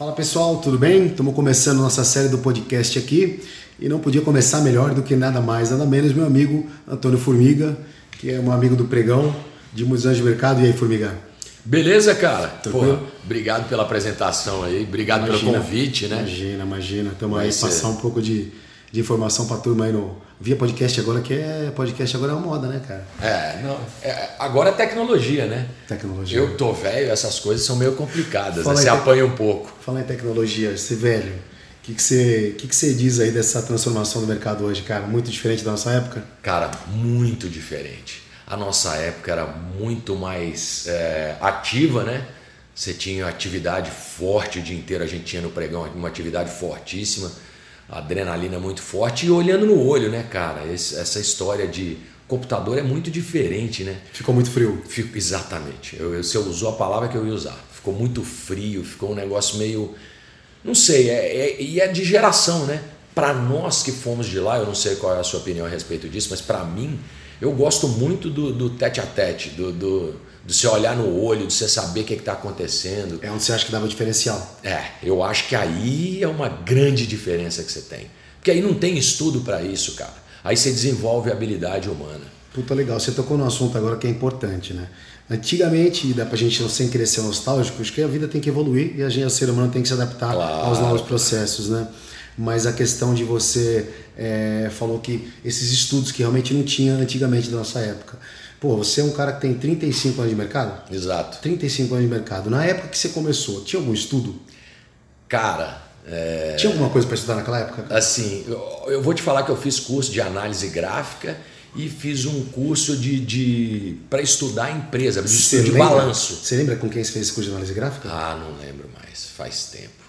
Fala pessoal, tudo bem? Estamos começando nossa série do podcast aqui e não podia começar melhor do que nada mais, nada menos meu amigo Antônio Formiga, que é um amigo do Pregão, de muitos anos de mercado. E aí, Formiga? Beleza, cara? Pô, obrigado pela apresentação aí, obrigado imagina, pelo convite, né? Imagina, imagina. Estamos aí ser... passar um pouco de, de informação para a turma aí no Via Podcast agora, que é podcast agora é uma moda, né, cara? É, não, é, agora é tecnologia, né? Tecnologia. Eu tô velho, essas coisas são meio complicadas, né? você apanha um pouco. Falar em tecnologia, você velho, o que, que, você, que, que você diz aí dessa transformação do mercado hoje, cara? Muito diferente da nossa época? Cara, muito diferente. A nossa época era muito mais é, ativa, né? Você tinha atividade forte o dia inteiro, a gente tinha no pregão uma atividade fortíssima adrenalina muito forte e olhando no olho, né, cara? Esse, essa história de computador é muito diferente, né? Ficou muito frio. Fico, exatamente. Eu, eu, você usou a palavra que eu ia usar. Ficou muito frio, ficou um negócio meio. Não sei, é, é, e é de geração, né? Para nós que fomos de lá, eu não sei qual é a sua opinião a respeito disso, mas para mim, eu gosto muito do, do tete a tete, do, do de você olhar no olho, de você saber o que está acontecendo. É onde você acha que dava diferencial. É, eu acho que aí é uma grande diferença que você tem. Porque aí não tem estudo para isso, cara. Aí você desenvolve a habilidade humana. Puta legal, você tocou num assunto agora que é importante, né? Antigamente, dá pra gente sem querer ser nostálgico, acho que a vida tem que evoluir e a gente, o ser humano tem que se adaptar claro. aos novos processos, né? Mas a questão de você é, falou que esses estudos que realmente não tinha antigamente da nossa época. Pô, você é um cara que tem 35 anos de mercado? Exato. 35 anos de mercado. Na época que você começou, tinha algum estudo? Cara. É... Tinha alguma coisa para estudar naquela época? Assim, eu, eu, vou te falar que eu fiz curso de análise gráfica e fiz um curso de, de para estudar a empresa, de, estudo de balanço. Você lembra com quem você fez esse curso de análise gráfica? Ah, não lembro mais. Faz tempo.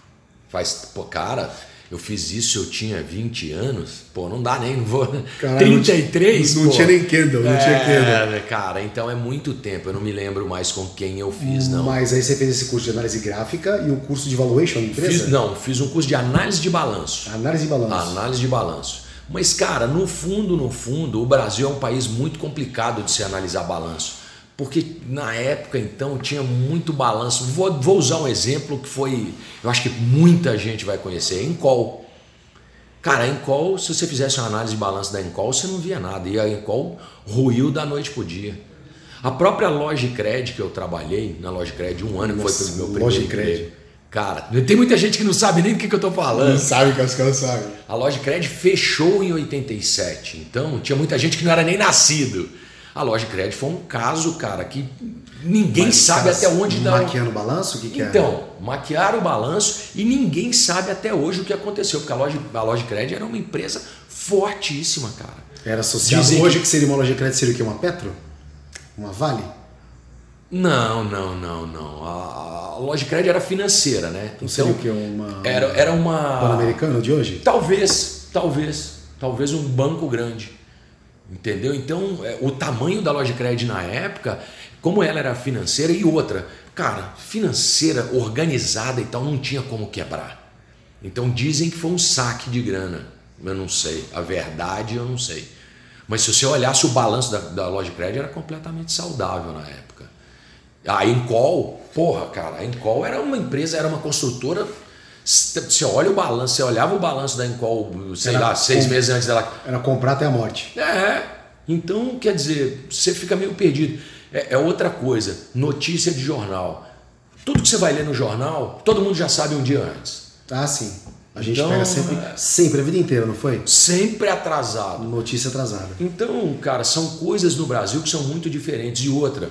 Faz, pô, cara, eu fiz isso, eu tinha 20 anos. Pô, não dá nem, não vou. Caralho, 33? Não, não tinha nem Kendall, não é, tinha Kendall. Cara, então é muito tempo, eu não me lembro mais com quem eu fiz, não. Mas aí você fez esse curso de análise gráfica e o um curso de valuation da empresa? Fiz, não, fiz um curso de análise de balanço. Análise de balanço. Análise de balanço. Mas, cara, no fundo, no fundo, o Brasil é um país muito complicado de se analisar balanço porque na época então tinha muito balanço. Vou, vou, usar um exemplo que foi, eu acho que muita gente vai conhecer, Encol. Cara, a Encol, se você fizesse uma análise de balanço da Encol, você não via nada, e a Encol ruiu da noite pro dia. A própria Logicred que eu trabalhei, na Logicred, um ano Nossa, foi o meu primeiro Logicred. Cara, tem muita gente que não sabe nem do que, que eu estou falando. Não sabe que os caras sabem. A Logicred fechou em 87, então tinha muita gente que não era nem nascido. A loja de crédito foi um caso, cara, que ninguém Mas sabe até onde dá. Maquiando o balanço? O que, que então, é? maquiaram o balanço e ninguém sabe até hoje o que aconteceu, porque a loja, a loja de crédito era uma empresa fortíssima, cara. Era associado Dizem hoje que... que seria uma loja de crédito, seria o quê? Uma Petro? Uma Vale? Não, não, não, não. A, a loja de crédito era financeira, né? Então, seria o quê? Uma, era, era uma. Pan-Americano de hoje? Talvez, talvez. Talvez um banco grande. Entendeu? Então, é, o tamanho da loja crédito na época, como ela era financeira e outra, cara, financeira, organizada e tal, não tinha como quebrar. Então dizem que foi um saque de grana. Eu não sei. A verdade eu não sei. Mas se você olhasse o balanço da, da loja crédito, era completamente saudável na época. A Encol, porra, cara, a Encol era uma empresa, era uma construtora você olha o balanço, você olhava o balanço da Encol, sei era lá, seis meses antes dela. Era comprar até a morte. É. Então, quer dizer, você fica meio perdido. É, é, outra coisa, notícia de jornal. Tudo que você vai ler no jornal, todo mundo já sabe um dia antes. Ah, sim. A gente então, pega sempre, é. sempre, a vida inteira, não foi? Sempre atrasado. Notícia atrasada. Então, cara, são coisas no Brasil que são muito diferentes. E outra,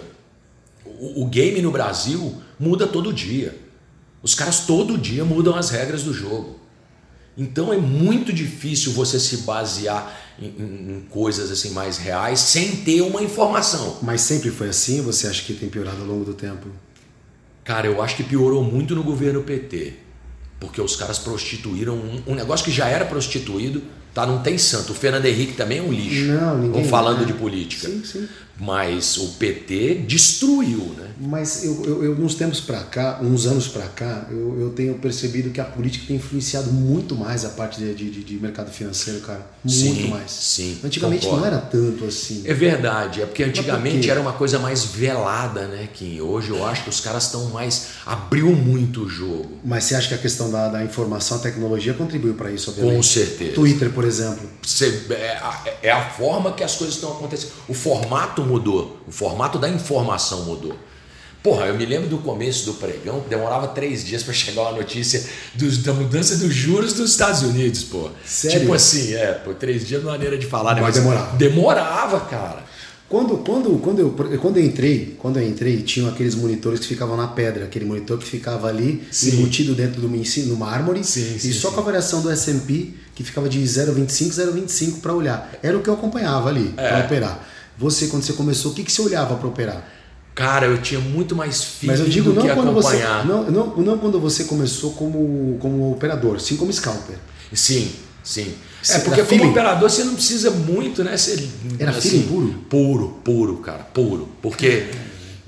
o, o game no Brasil muda todo dia. Os caras todo dia mudam as regras do jogo. Então é muito difícil você se basear em, em, em, coisas assim mais reais sem ter uma informação. Mas sempre foi assim? Você acha que tem piorado ao longo do tempo? Cara, eu acho que piorou muito no governo PT, porque os caras prostituíram um, um negócio que já era prostituído Tá? Não tem santo. O Fernando Henrique também é um lixo. Não, ninguém. Ou falando é. de política. Sim, sim. Mas o PT destruiu, né? Mas eu, eu, eu uns tempos para cá, uns anos para cá, eu, eu tenho percebido que a política tem influenciado muito mais a parte de, de, de mercado financeiro, cara. Muito Sim, mais. sim, Antigamente concordo. não era tanto assim. É verdade, é porque antigamente quê? era uma coisa mais velada, né, Kim? Hoje eu acho que os caras estão mais. abriu muito o jogo. Mas você acha que a questão da, da informação, a tecnologia contribuiu para isso, obviamente? Com certeza. Twitter, por exemplo. Você- é, a, é a forma que as coisas estão acontecendo. O formato mudou. O formato da informação mudou. Porra, eu me lembro do começo do pregão demorava três dias para chegar uma notícia dos- da mudança dos juros dos Estados Unidos, pô. Sério? Tipo assim, é, pô, três dias não é maneira de falar, né? Mas demorava. Demorava, cara. Quando, quando, quando, eu, quando eu entrei, quando eu entrei, tinham aqueles monitores que ficavam na pedra, aquele monitor que ficava ali Sim. embutido dentro ensino, no mármore, Sim, e sim, só sim. com a variação do S&P que ficava de 0,25, 0,25 para olhar. Era o que eu acompanhava ali É. para operar. Você, quando você começou, o que, que você olhava para operar? Cara, eu tinha muito mais filho Mas eu digo do não que quando você acompanhar. não, não, não quando você começou como, como operador, sim como scalper. Sim, sim. Você É porque como feeling? operador você não precisa muito, né? Você, Era feeling puro? Puro, puro, cara, puro. Porque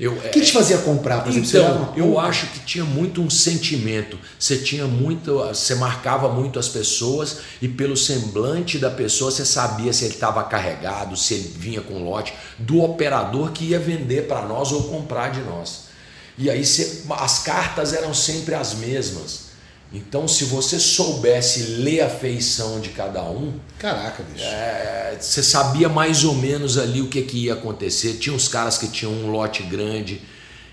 eu. O que te fazia comprar? Por exemplo, Então, uma eu acho que tinha muito um sentimento. Você tinha muito, você marcava muito as pessoas e pelo semblante da pessoa você sabia se ele estava carregado, se ele vinha com lote do operador que ia vender para nós ou comprar de nós. E aí você- as cartas eram sempre as mesmas. Então, se você soubesse ler a feição de cada um, Caraca, bicho. é, você sabia mais ou menos ali o que, que ia acontecer. Tinha uns caras que tinham um lote grande,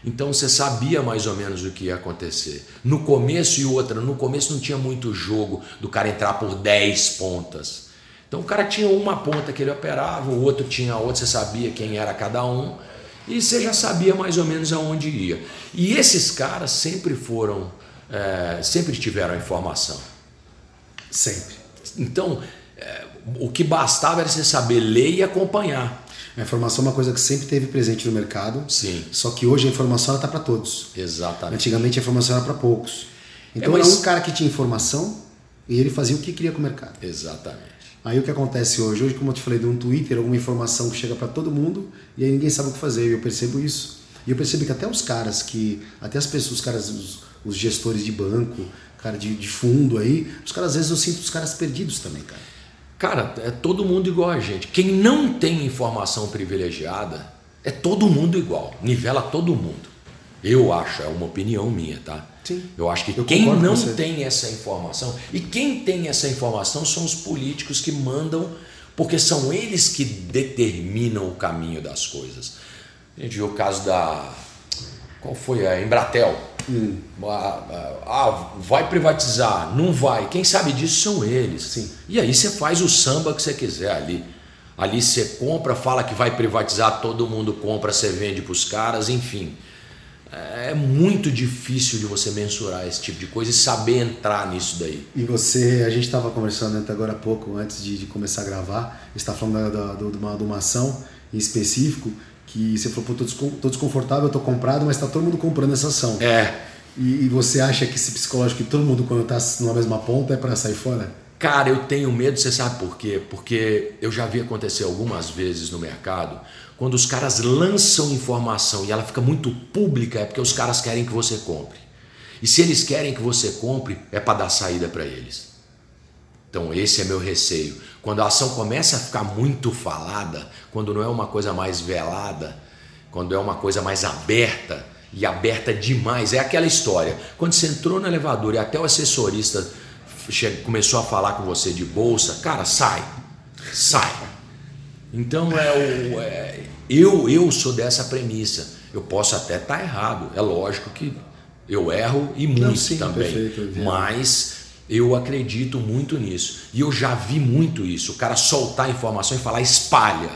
então você sabia mais ou menos o que ia acontecer. No começo e outra, no começo não tinha muito jogo do cara entrar por 10 pontas. Então o cara tinha uma ponta que ele operava, o outro tinha outra, você sabia quem era cada um, e você já sabia mais ou menos aonde ia. E esses caras sempre foram, é, sempre tiveram a informação. Sempre. Então, é, o que bastava era você saber ler e acompanhar. A informação é uma coisa que sempre teve presente no mercado. Sim, Só que hoje a informação está para todos. exatamente. Antigamente a informação era para poucos. Então É, mas- era um cara que tinha informação e ele fazia o que queria com o mercado. Exatamente. Aí o que acontece hoje? Hoje, como eu te falei, de um Twitter, alguma informação que chega para todo mundo e aí ninguém sabe o que fazer. E eu percebo isso. E eu percebo que até os caras que. Até as pessoas, os caras, os, os gestores de banco, cara de, de fundo aí, os caras, às vezes eu sinto os caras perdidos também, cara. Cara, é todo mundo igual a gente. Quem não tem informação privilegiada é todo mundo igual. Nivela todo mundo. Eu acho, é uma opinião minha, tá? Sim. Eu acho que Eu quem não tem essa informação, e quem tem essa informação são os políticos que mandam, porque são eles que determinam o caminho das coisas. A gente viu o caso da. Qual foi? A Embratel. Hum. Ah, ah, ah, vai privatizar, não vai. Quem sabe disso são eles. Sim. E aí você faz o samba que você quiser ali. Ali você compra, fala que vai privatizar, todo mundo compra, você vende para os caras, enfim. É muito difícil de você mensurar esse tipo de coisa e saber entrar nisso daí. E você, a gente estava conversando até agora há pouco, antes de, de começar a gravar, está falando da, da- do- de, uma, de uma ação em específico que você falou, pô, tô, descon- tô desconfortável, tô comprado, mas está todo mundo comprando essa ação. É, E, e você acha que esse psicológico que todo mundo quando está numa mesma ponta é para sair fora? Cara, eu tenho medo, você sabe por quê? Porque eu já vi acontecer algumas vezes no mercado, quando os caras lançam informação e ela fica muito pública, é porque os caras querem que você compre. E se eles querem que você compre, é para dar saída para eles. Então, esse é meu receio. Quando a ação começa a ficar muito falada, quando não é uma coisa mais velada, quando é uma coisa mais aberta, e aberta demais, é aquela história. Quando você entrou no elevador e até o assessorista começou a falar com você de bolsa, cara, sai, sai. Então, é o, é- eu, eu sou dessa premissa. Eu posso até estar errado, é lógico que eu erro e muito sim, também. perfeito. Mas eu acredito muito nisso. E eu já vi muito isso. O cara soltar informação e falar espalha.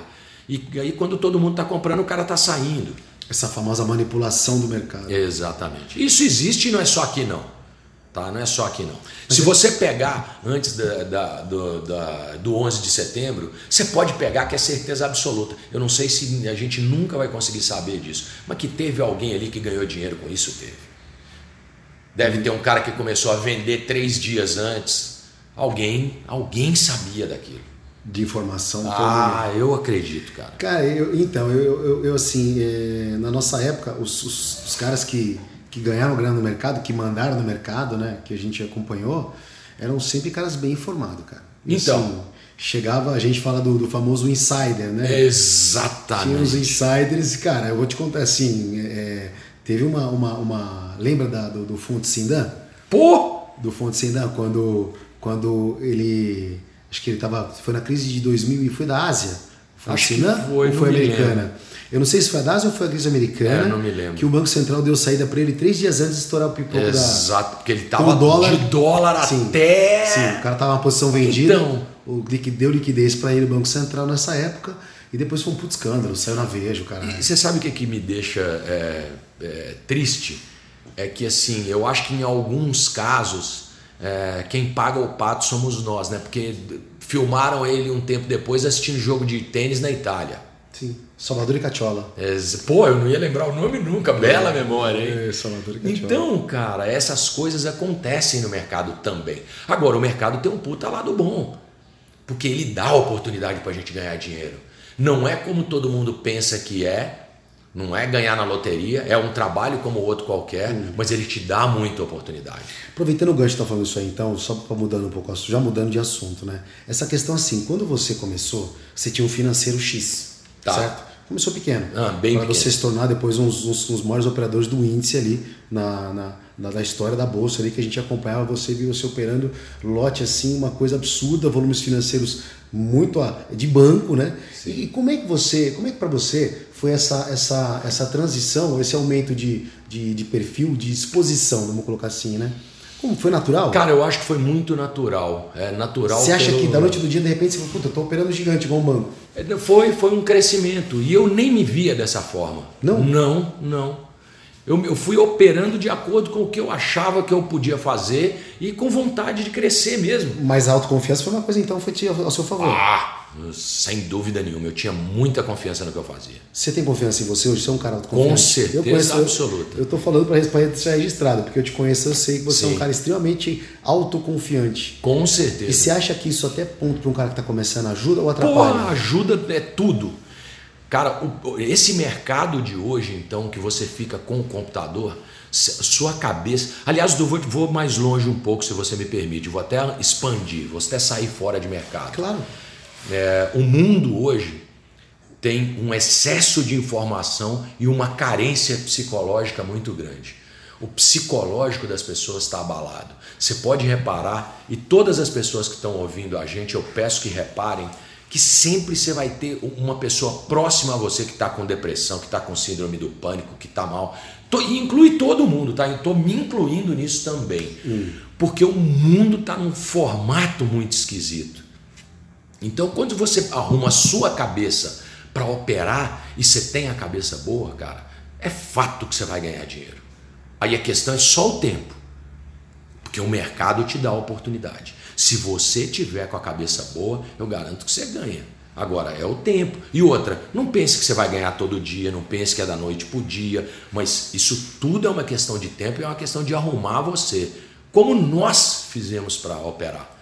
E aí quando todo mundo está comprando, o cara está saindo. Essa famosa manipulação do mercado. Exatamente. Isso existe e não é só aqui não. Tá? Não é só aqui não. Se você pegar antes da, da- do, da- do 11 de setembro, você pode pegar que é certeza absoluta. Eu não sei se a gente nunca vai conseguir saber disso, mas que teve alguém ali que ganhou dinheiro com isso, teve. Deve ter um cara que começou a vender três dias antes Alguém, alguém sabia daquilo. De informação. Ah, eu acredito, cara. Cara, eu, então, eu, eu, eu assim, é, na nossa época, os, os, os, caras que, que ganharam grana no mercado, que mandaram no mercado, né, que a gente acompanhou, eram sempre caras bem informados, cara. E, então. Assim, chegava, a gente fala do, do, famoso insider, né? Exatamente. Tinha os insiders, cara, eu vou te contar assim, é, teve uma, uma, uma, lembra da, do, do Fonte Sindan? Pô! Do Fonte Sindan, quando, quando ele, acho que ele tava, foi na crise de 2000 e foi da Ásia? Fonte acho Sindan, que foi, ou foi americana? Eu não sei se foi a DAS ou foi a crise americana. É, não me lembro. Que o Banco Central deu saída para ele três dias antes de estourar o pipoco Exato, da. Exato, porque ele tava dólar, de dólar sim, até. Sim, o cara tava uma posição vendida. Então. O deu liquidez para ele o Banco Central nessa época. E depois foi um puto escândalo, saiu na veja, cara. E você sabe o que, que me deixa é, é, triste? É que assim, eu acho que em alguns casos é, quem paga o pato somos nós, né? Porque filmaram ele um tempo depois assistindo jogo de tênis na Itália. Sim. Salvador e Catiola. É, pô, eu não ia lembrar o nome nunca. Bela é, memória, hein? É, Salvador e Catiola. Então, cara, essas coisas acontecem no mercado também. Agora, o mercado tem um puta lado bom. Porque ele dá oportunidade pra gente ganhar dinheiro. Não é como todo mundo pensa que é. Não é ganhar na loteria, é um trabalho como outro qualquer, hum. mas ele te dá muita oportunidade. Aproveitando o gancho que tá falando isso aí, então, só para mudando um pouco, já mudando de assunto, né? Essa questão assim, quando você começou, você tinha um financeiro X Tá. Certo? Começou pequeno. Ah, bem Para você se tornar depois uns, uns, uns maiores operadores do índice ali na, na, na, da história da bolsa ali que a gente acompanhava, você viu você operando lote assim, uma coisa absurda, volumes financeiros muito a, de banco, né? Sim. E como é que você, como é que para você foi essa, essa, essa transição, esse aumento de, de, de perfil, de exposição, vamos colocar assim, né? Como foi natural? Cara, eu acho que foi muito natural. É natural. Você acha pelo... que da noite do dia, de repente, você falou, puta, eu tô operando gigante igual um banco? É, foi, foi um crescimento. E eu nem me via dessa forma. Não? Não, não. Eu, eu fui operando de acordo com o que eu achava que eu podia fazer e com vontade de crescer mesmo. Mas a autoconfiança foi uma coisa, então, foi ao seu favor. Ah! Sem dúvida nenhuma, eu tinha muita confiança no que eu fazia. Você tem confiança em você hoje? Você é um cara autoconfiante? Com certeza eu conheço, absoluta. Eu estou falando para ser registrado, porque eu te conheço, eu sei que você Sim. é um cara extremamente autoconfiante. Com certeza. E você acha que isso até ponto para um cara que está começando ajuda ou atrapalha? Porra, ajuda é tudo. Cara, esse mercado de hoje, então, que você fica com o computador, sua cabeça. Aliás, eu vou, vou mais longe um pouco, se você me permite. Vou até expandir, vou até sair fora de mercado. Claro. É, o mundo hoje tem um excesso de informação e uma carência psicológica muito grande. O psicológico das pessoas está abalado. Você pode reparar, e todas as pessoas que estão ouvindo a gente, eu peço que reparem, que sempre você vai ter uma pessoa próxima a você que está com depressão, que está com síndrome do pânico, que está mal. Tô, inclui todo mundo, tá? Estou me incluindo nisso também. Hum. Porque o mundo está num formato muito esquisito. Então, quando você arruma a sua cabeça para operar e você tem a cabeça boa, cara, é fato que você vai ganhar dinheiro. Aí a questão é só o tempo. Porque o mercado te dá a oportunidade. Se você tiver com a cabeça boa, eu garanto que você ganha. Agora é o tempo. E outra, não pense que você vai ganhar todo dia, não pense que é da noite para o dia, mas isso tudo é uma questão de tempo e é uma questão de arrumar você, como nós fizemos para operar.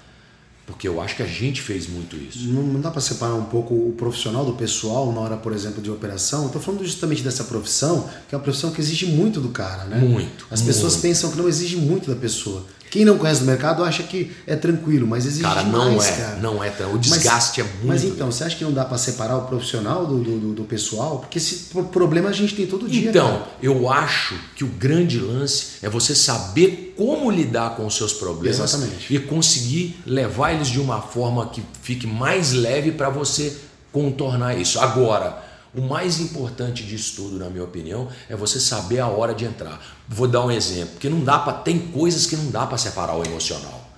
Porque eu acho que a gente fez muito isso. Não, dá para separar um pouco o profissional do pessoal na hora, por exemplo, de operação? Estou falando justamente dessa profissão, que é uma profissão que exige muito do cara, né? Muito. As pessoas muito. pensam que não exige muito da pessoa. Quem não conhece o mercado acha que é tranquilo, mas exige cara, não é, cara. Não é, o desgaste mas, é muito. Mas então, você acha que não dá para separar o profissional do, do, do, pessoal? Porque esse problema a gente tem todo dia. Então, cara. eu acho que o grande lance é você saber como lidar com os seus problemas Exatamente. e conseguir levar eles de uma forma que fique mais leve para você contornar isso. Agora, o mais importante disso tudo, na minha opinião, é você saber a hora de entrar. Vou dar um exemplo, porque não dá para tem coisas que não dá para separar o emocional.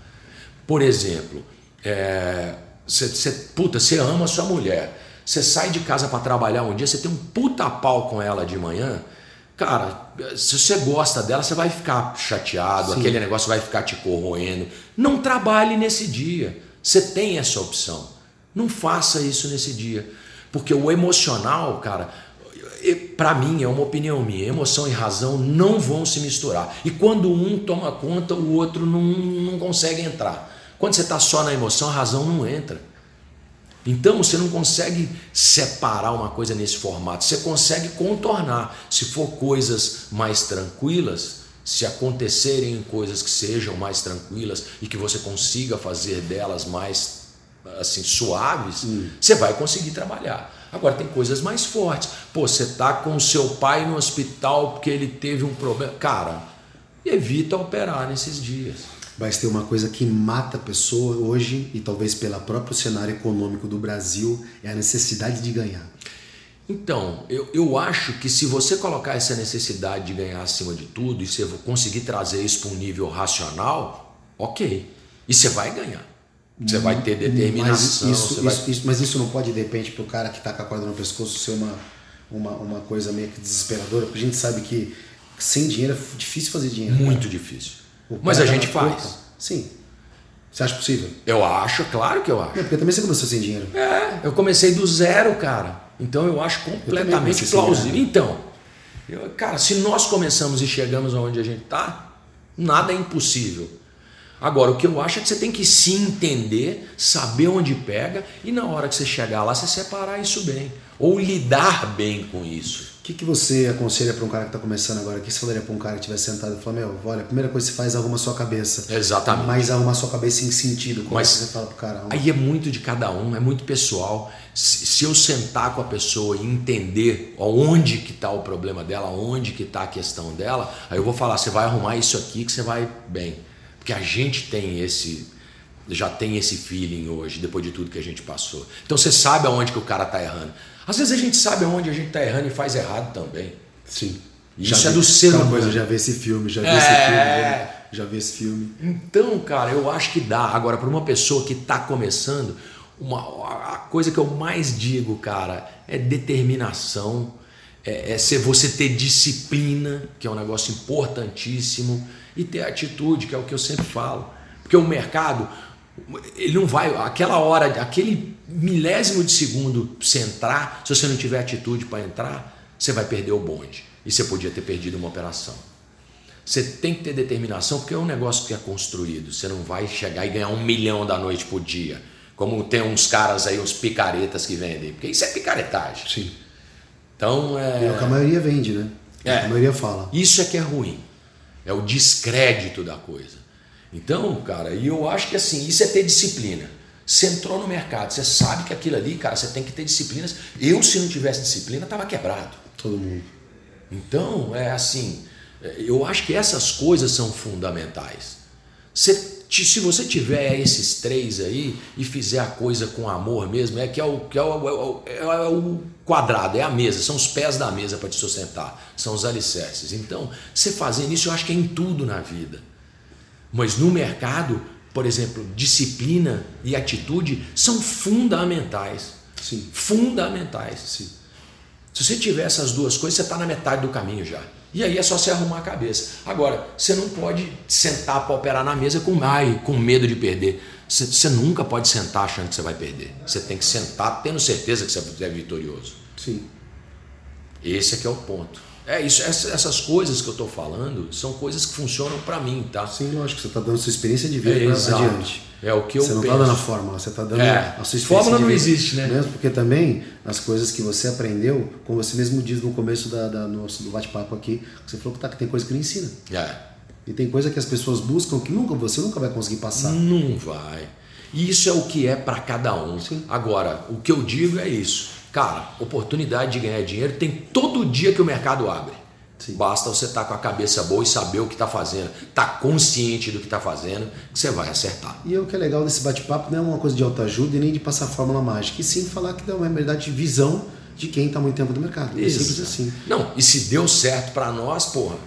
Por exemplo, é, você, você, puta, você ama a sua mulher, você sai de casa para trabalhar um dia, você tem um puta pau com ela de manhã, cara, se você gosta dela, você vai ficar chateado, Sim. aquele negócio vai ficar te corroendo. Não trabalhe nesse dia. Você tem essa opção. Não faça isso nesse dia. Porque o emocional, cara, para mim, é uma opinião minha, emoção e razão não vão se misturar. E quando um toma conta, o outro não, não consegue entrar. Quando você está só na emoção, a razão não entra. Então você não consegue separar uma coisa nesse formato, você consegue contornar. Se for coisas mais tranquilas, se acontecerem coisas que sejam mais tranquilas e que você consiga fazer delas mais assim suaves, hum. você vai conseguir trabalhar. Agora tem coisas mais fortes. Pô, você tá com o seu pai no hospital porque ele teve um problema. Cara, evita operar nesses dias. Mas tem uma coisa que mata a pessoa hoje, e talvez pelo próprio cenário econômico do Brasil, é a necessidade de ganhar. Então, eu, eu acho que se você colocar essa necessidade de ganhar acima de tudo e você conseguir trazer isso para um nível racional, ok. E você vai ganhar. Você vai ter determinação. Mas isso, vai... isso, isso, mas isso não pode, de repente, para o cara que está com a corda no pescoço ser uma, uma, uma coisa meio que desesperadora, porque a gente sabe que sem dinheiro é difícil fazer dinheiro. Muito cara. difícil. Mas a gente faz. Sim. Você acha possível? Eu acho, claro que eu acho. Não, porque também você começou sem dinheiro. É, eu comecei do zero, cara. Então eu acho completamente eu plausível. Então, eu, cara, se nós começamos e chegamos aonde a gente está, nada é impossível. Agora, o que eu acho é que você tem que se entender, saber onde pega e na hora que você chegar lá, você separar isso bem. Ou lidar bem com isso. O que, que você aconselha para um cara que está começando agora? O que você falaria para um cara que estiver sentado e falar, meu, olha, a primeira coisa que você faz é arrumar sua cabeça. Exatamente. Mas arrumar sua cabeça em sentido. Como Mas você fala pro cara? Aí é muito de cada um, é muito pessoal. Se, se eu sentar com a pessoa e entender onde que está o problema dela, onde que está a questão dela, aí eu vou falar, você vai arrumar isso aqui que você vai bem. Porque a gente tem esse já tem esse feeling hoje, depois de tudo que a gente passou. Então você sabe aonde que o cara está errando. Às vezes a gente sabe aonde a gente está errando e faz errado também. Sim. Isso já é do ser humano. Coisa, já vi esse filme, já vi é... esse filme, já vi esse filme. Então, cara, eu acho que dá. Agora, para uma pessoa que está começando, uma, a coisa que eu mais digo, cara, é determinação, é, é ser você ter disciplina, que é um negócio importantíssimo, e ter atitude, que é o que eu sempre falo. Porque o mercado, ele não vai, aquela hora, aquele milésimo de segundo você entrar, se você não tiver atitude para entrar, você vai perder o bonde. E você podia ter perdido uma operação. Você tem que ter determinação, porque é um negócio que é construído. Você não vai chegar e ganhar um milhão da noite por dia. Como tem uns caras aí, uns picaretas que vendem. Porque isso é picaretagem. Sim. Então é. É o que a maioria vende, né? É. A maioria fala. Isso é que é ruim. É o descrédito da coisa. Então, cara, e eu acho que assim, isso é ter disciplina. Você entrou no mercado, você sabe que aquilo ali, cara, você tem que ter disciplinas. Eu, se não tivesse disciplina, estava quebrado. Todo mundo. Então, é assim, eu acho que essas coisas são fundamentais. Você, se você tiver esses três aí e fizer a coisa com amor mesmo, é que é o, que é o, é o, é o quadrado, é a mesa, são os pés da mesa para te sustentar, são os alicerces. Então, você fazendo isso, eu acho que é em tudo na vida. Mas no mercado, por exemplo, disciplina e atitude são fundamentais. Sim. Fundamentais. Sim. Se você tiver essas duas coisas, você está na metade do caminho já. E aí é só você arrumar a cabeça. Agora, você não pode sentar para operar na mesa com, ai, com medo de perder. Você, você, nunca pode sentar achando que você vai perder. Você tem que sentar tendo certeza que você é vitorioso. Sim. Esse é que é o ponto. É isso, essas coisas que eu estou falando são coisas que funcionam para mim, tá? Sim, lógico, você está dando sua experiência de vida é, adiante. É o que eu Você não está dando a fórmula, você está dando é. a sua experiência. Fórmula não existe, né? Mesmo porque também as coisas que você aprendeu, como você mesmo diz no começo da, da nosso, do bate-papo aqui, você falou que, tá, que tem coisa que não ensina. É. E tem coisa que as pessoas buscam que nunca você nunca vai conseguir passar. Não vai. E isso é o que é para cada um. Sim. Agora, o que eu digo é isso. Cara, oportunidade de ganhar dinheiro tem todo dia que o mercado abre. Sim. Basta você estar tá com a cabeça boa e saber o que está fazendo, estar tá consciente do que está fazendo, que você vai acertar. E o que é legal desse bate-papo não é uma coisa de autoajuda e nem de passar fórmula mágica, e sim falar que dá uma verdade de visão de quem está muito tempo no mercado. É simples assim. Não, e se deu certo para nós, porra,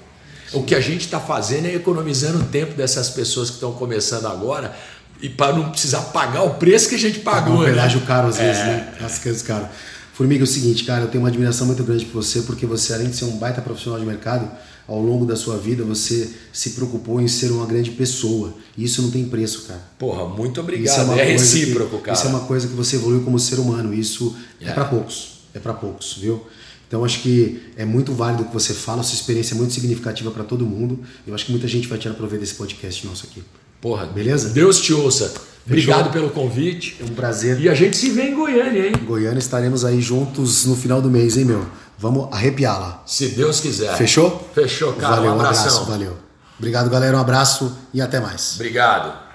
sim. o que a gente está fazendo é economizando o tempo dessas pessoas que estão começando agora e para não precisar pagar o preço que a gente pagou. Um né? pedágio caro às vezes, é. né? As coisas caras. Formiga, é o seguinte, cara, eu tenho uma admiração muito grande por você, porque você, além de ser um baita profissional de mercado, ao longo da sua vida você se preocupou em ser uma grande pessoa. E isso não tem preço, cara. Porra, muito obrigado. É, é recíproco, que, cara. Isso é uma coisa que você evoluiu como ser humano. Isso é, é para poucos. É para poucos, viu? Então acho que é muito válido o que você fala, sua experiência é muito significativa para todo mundo. Eu acho que muita gente vai tirar proveito desse podcast nosso aqui. Porra, beleza? Deus te ouça. Obrigado pelo convite. É um prazer. E a gente se vê em Goiânia, hein? Goiânia estaremos aí juntos no final do mês, hein, meu? Vamos arrepiá-la. Se Deus quiser. Fechou? Fechou, cara. Valeu, um abraço, valeu. Obrigado, galera. Um abraço e até mais. Obrigado.